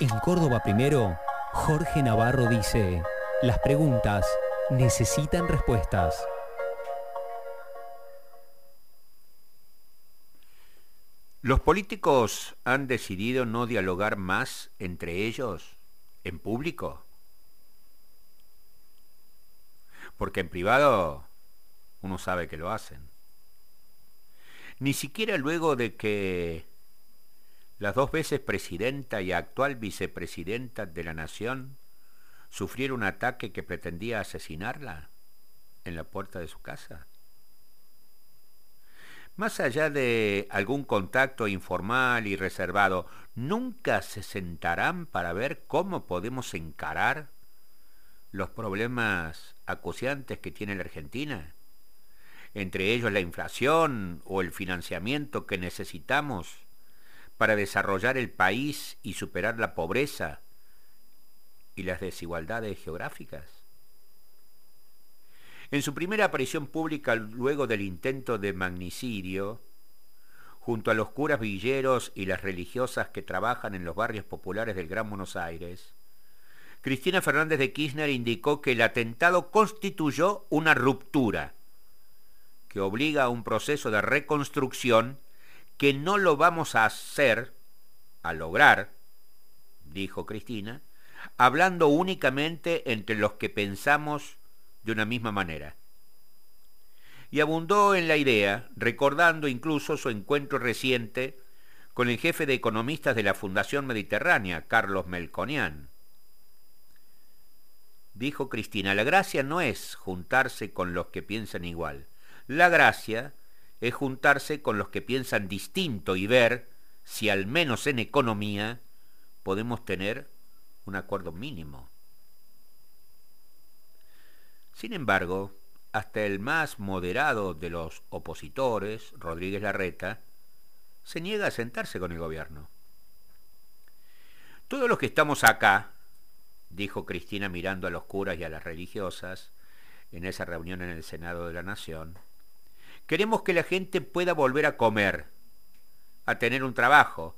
En Córdoba Primero, Jorge Navarro dice, las preguntas necesitan respuestas. Los políticos han decidido no dialogar más entre ellos en público. Porque en privado uno sabe que lo hacen. Ni siquiera luego de que las dos veces presidenta y actual vicepresidenta de la nación sufrieron un ataque que pretendía asesinarla en la puerta de su casa. Más allá de algún contacto informal y reservado, ¿nunca se sentarán para ver cómo podemos encarar los problemas acuciantes que tiene la Argentina? Entre ellos la inflación o el financiamiento que necesitamos para desarrollar el país y superar la pobreza y las desigualdades geográficas? En su primera aparición pública luego del intento de magnicidio, junto a los curas villeros y las religiosas que trabajan en los barrios populares del Gran Buenos Aires, Cristina Fernández de Kirchner indicó que el atentado constituyó una ruptura que obliga a un proceso de reconstrucción que no lo vamos a hacer, a lograr, dijo Cristina, hablando únicamente entre los que pensamos de una misma manera. Y abundó en la idea, recordando incluso su encuentro reciente con el jefe de economistas de la Fundación Mediterránea, Carlos Melconian. Dijo Cristina, la gracia no es juntarse con los que piensan igual. La gracia es juntarse con los que piensan distinto y ver si al menos en economía podemos tener un acuerdo mínimo. Sin embargo, hasta el más moderado de los opositores, Rodríguez Larreta, se niega a sentarse con el gobierno. Todos los que estamos acá, dijo Cristina mirando a los curas y a las religiosas en esa reunión en el Senado de la Nación, Queremos que la gente pueda volver a comer, a tener un trabajo,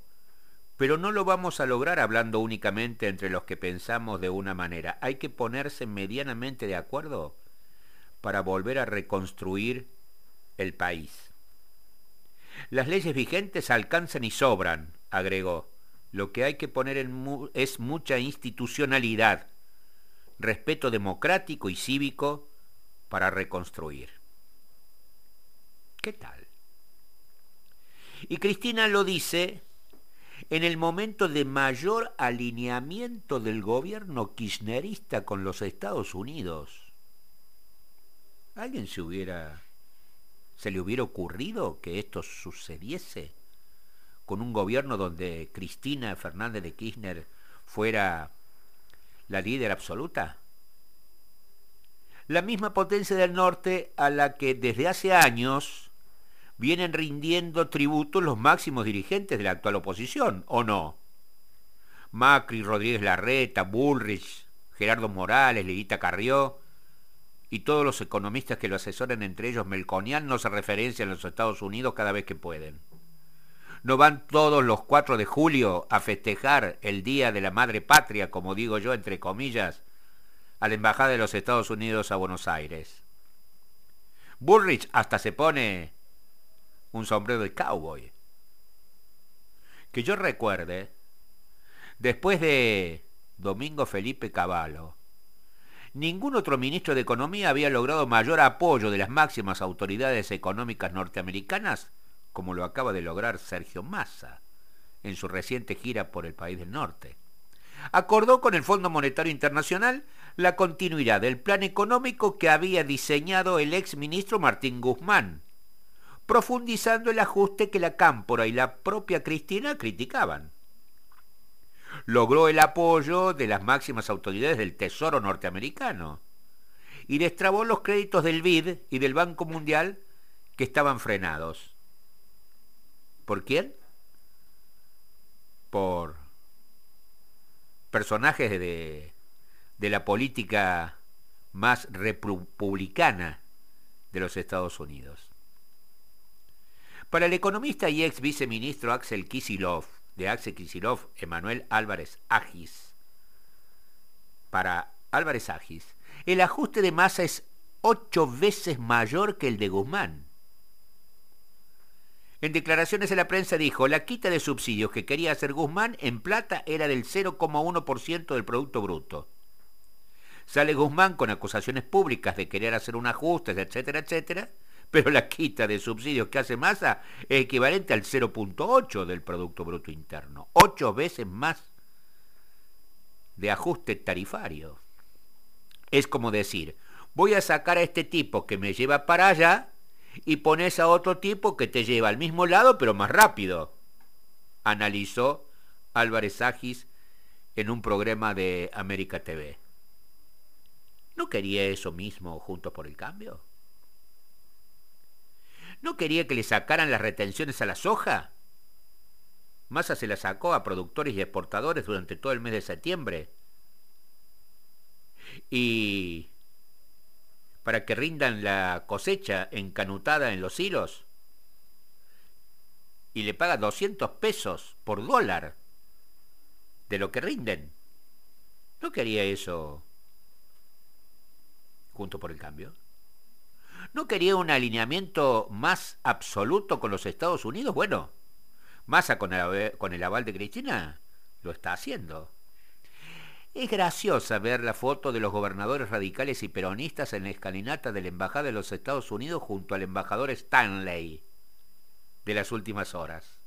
pero no lo vamos a lograr hablando únicamente entre los que pensamos de una manera. Hay que ponerse medianamente de acuerdo para volver a reconstruir el país. Las leyes vigentes alcanzan y sobran, agregó. Lo que hay que poner en es mucha institucionalidad, respeto democrático y cívico para reconstruir. ¿Qué tal? Y Cristina lo dice en el momento de mayor alineamiento del gobierno kirchnerista con los Estados Unidos. ¿Alguien se hubiera se le hubiera ocurrido que esto sucediese con un gobierno donde Cristina Fernández de Kirchner fuera la líder absoluta? La misma potencia del norte a la que desde hace años vienen rindiendo tributo los máximos dirigentes de la actual oposición, ¿o no? Macri, Rodríguez Larreta, Bullrich, Gerardo Morales, Lilita Carrió y todos los economistas que lo asesoran, entre ellos Melconian, no se referencian a los Estados Unidos cada vez que pueden. ¿No van todos los 4 de julio a festejar el Día de la Madre Patria, como digo yo, entre comillas, a la Embajada de los Estados Unidos a Buenos Aires? Bullrich hasta se pone un sombrero de cowboy. Que yo recuerde, después de Domingo Felipe Cavallo, ningún otro ministro de Economía había logrado mayor apoyo de las máximas autoridades económicas norteamericanas como lo acaba de lograr Sergio Massa en su reciente gira por el país del norte. Acordó con el Fondo Monetario Internacional la continuidad del plan económico que había diseñado el ex ministro Martín Guzmán profundizando el ajuste que la Cámpora y la propia Cristina criticaban. Logró el apoyo de las máximas autoridades del Tesoro norteamericano y destrabó los créditos del BID y del Banco Mundial que estaban frenados. ¿Por quién? Por personajes de, de la política más republicana de los Estados Unidos. Para el economista y ex viceministro Axel Kisilov de Axel Kicillof, Emanuel Álvarez Agis. Para Álvarez Agis, el ajuste de masa es ocho veces mayor que el de Guzmán. En declaraciones a la prensa dijo, la quita de subsidios que quería hacer Guzmán en plata era del 0,1% del Producto Bruto. Sale Guzmán con acusaciones públicas de querer hacer un ajuste, etcétera, etcétera, pero la quita de subsidios que hace Massa es equivalente al 0.8 del Producto Bruto Interno, ocho veces más de ajuste tarifario. Es como decir, voy a sacar a este tipo que me lleva para allá y pones a otro tipo que te lleva al mismo lado pero más rápido, analizó Álvarez Agis en un programa de América TV. ¿No quería eso mismo Juntos por el Cambio? ¿No quería que le sacaran las retenciones a la soja? Massa se la sacó a productores y exportadores durante todo el mes de septiembre. Y para que rindan la cosecha encanutada en los hilos y le paga 200 pesos por dólar de lo que rinden. ¿No quería eso junto por el cambio? ¿No quería un alineamiento más absoluto con los Estados Unidos? Bueno, Massa con el, con el aval de Cristina lo está haciendo. Es graciosa ver la foto de los gobernadores radicales y peronistas en la escalinata de la Embajada de los Estados Unidos junto al embajador Stanley de las últimas horas.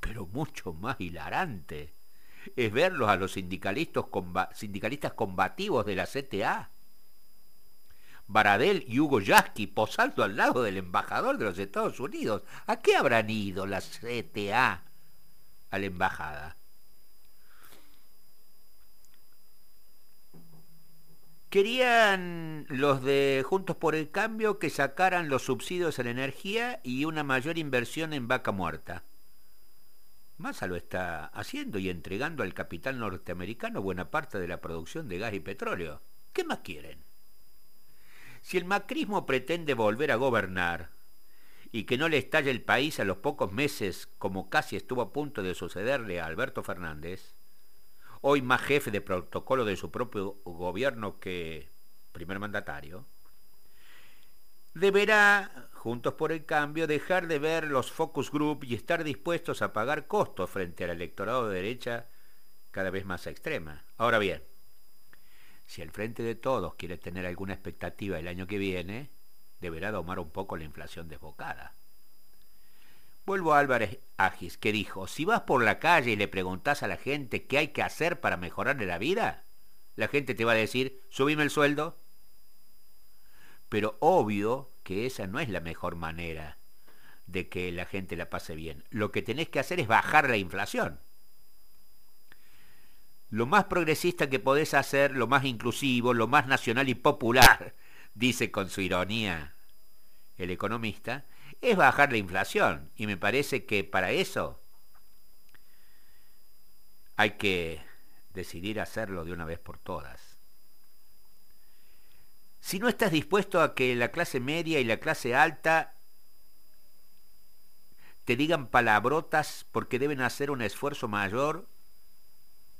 Pero mucho más hilarante es verlos a los sindicalistas, sindicalistas combativos de la CTA. Baradel y Hugo Yasky posando al lado del embajador de los Estados Unidos. ¿A qué habrán ido la CTA a la embajada? Querían los de Juntos por el Cambio que sacaran los subsidios a la energía y una mayor inversión en vaca muerta. Massa lo está haciendo y entregando al capital norteamericano buena parte de la producción de gas y petróleo. ¿Qué más quieren? Si el macrismo pretende volver a gobernar y que no le estalle el país a los pocos meses como casi estuvo a punto de sucederle a Alberto Fernández, hoy más jefe de protocolo de su propio gobierno que primer mandatario, deberá, juntos por el cambio, dejar de ver los focus group y estar dispuestos a pagar costos frente al electorado de derecha cada vez más extrema. Ahora bien, si el Frente de Todos quiere tener alguna expectativa el año que viene, deberá domar un poco la inflación desbocada. Vuelvo a Álvarez Agis, que dijo, si vas por la calle y le preguntas a la gente qué hay que hacer para mejorarle la vida, la gente te va a decir, subime el sueldo. Pero obvio que esa no es la mejor manera de que la gente la pase bien. Lo que tenés que hacer es bajar la inflación. Lo más progresista que podés hacer, lo más inclusivo, lo más nacional y popular, dice con su ironía el economista, es bajar la inflación. Y me parece que para eso hay que decidir hacerlo de una vez por todas. Si no estás dispuesto a que la clase media y la clase alta te digan palabrotas porque deben hacer un esfuerzo mayor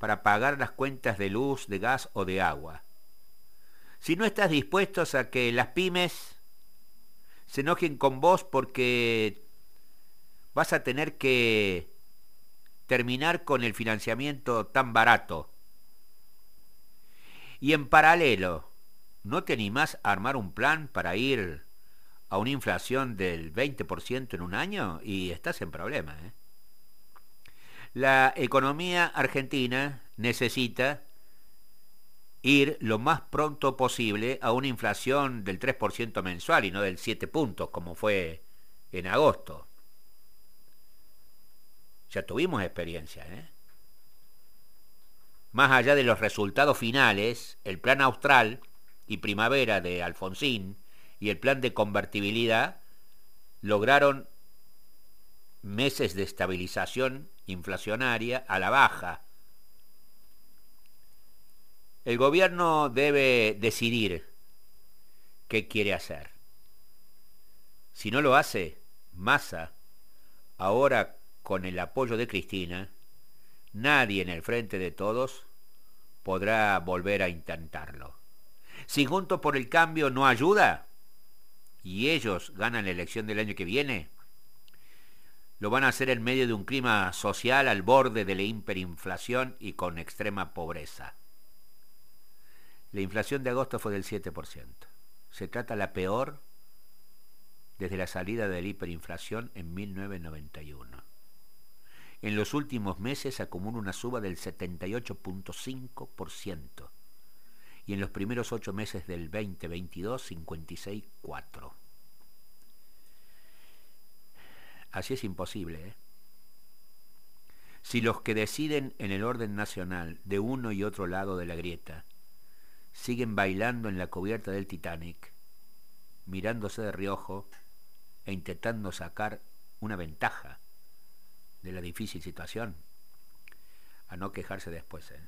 para pagar las cuentas de luz, de gas o de agua. Si no estás dispuesto a que las pymes se enojen con vos porque vas a tener que terminar con el financiamiento tan barato. Y en paralelo, ¿no te animás a armar un plan para ir a una inflación del 20% en un año? Y estás en problema. ¿eh? La economía argentina necesita ir lo más pronto posible a una inflación del 3% mensual y no del 7 puntos como fue en agosto. Ya tuvimos experiencia. ¿eh? Más allá de los resultados finales, el plan austral y primavera de Alfonsín y el plan de convertibilidad lograron meses de estabilización inflacionaria a la baja el gobierno debe decidir qué quiere hacer. Si no lo hace, Massa, ahora con el apoyo de Cristina, nadie en el frente de todos podrá volver a intentarlo. Si Juntos por el Cambio no ayuda y ellos ganan la elección del año que viene, lo van a hacer en medio de un clima social al borde de la hiperinflación y con extrema pobreza. La inflación de agosto fue del 7%. Se trata la peor desde la salida de la hiperinflación en 1991. En los últimos meses acumula una suba del 78.5% y en los primeros ocho meses del 2022 56.4%. Así es imposible. ¿eh? Si los que deciden en el orden nacional de uno y otro lado de la grieta siguen bailando en la cubierta del Titanic, mirándose de riojo e intentando sacar una ventaja de la difícil situación, a no quejarse después. ¿eh?